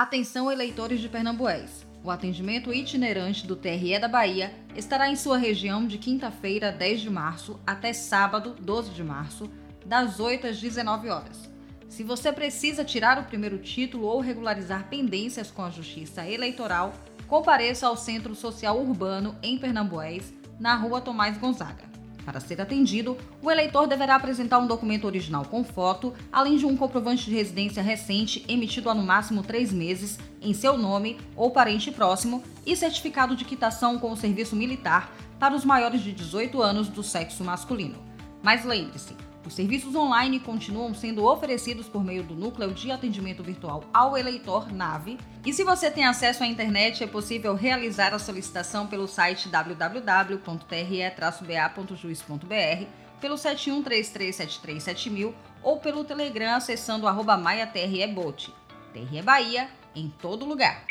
Atenção, eleitores de Pernambués. O atendimento itinerante do TRE da Bahia estará em sua região de quinta-feira, 10 de março, até sábado, 12 de março, das 8 às 19 horas. Se você precisa tirar o primeiro título ou regularizar pendências com a Justiça Eleitoral, compareça ao Centro Social Urbano em Pernambués, na Rua Tomás Gonzaga. Para ser atendido, o eleitor deverá apresentar um documento original com foto, além de um comprovante de residência recente emitido há no máximo três meses em seu nome ou parente próximo e certificado de quitação com o serviço militar para os maiores de 18 anos do sexo masculino. Mas lembre-se, os serviços online continuam sendo oferecidos por meio do Núcleo de Atendimento Virtual ao Eleitor NAVE. E se você tem acesso à internet, é possível realizar a solicitação pelo site www.tre-ba.juiz.br, pelo 7133737000 ou pelo Telegram acessando arroba MaiaTREBot. TRE Bahia, em todo lugar.